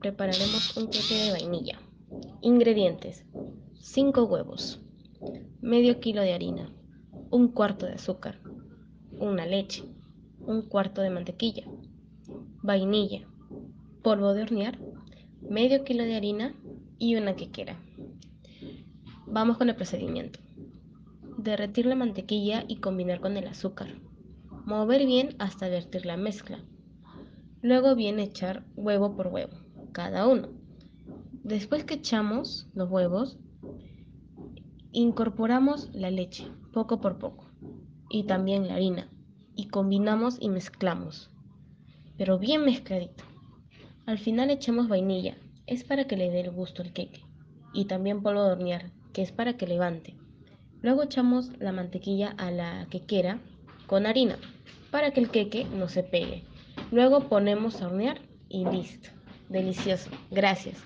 prepararemos un queque de vainilla. Ingredientes: 5 huevos, medio kilo de harina, un cuarto de azúcar, una leche, un cuarto de mantequilla, vainilla, polvo de hornear, medio kilo de harina y una quequera. Vamos con el procedimiento. Derretir la mantequilla y combinar con el azúcar. Mover bien hasta vertir la mezcla. Luego viene echar huevo por huevo, cada uno. Después que echamos los huevos, incorporamos la leche, poco por poco, y también la harina, y combinamos y mezclamos, pero bien mezcladito. Al final echamos vainilla, es para que le dé el gusto al queque, y también polvo de hornear, que es para que levante. Luego echamos la mantequilla a la quequera con harina para que el queque no se pegue. Luego ponemos a hornear y listo. Delicioso. Gracias.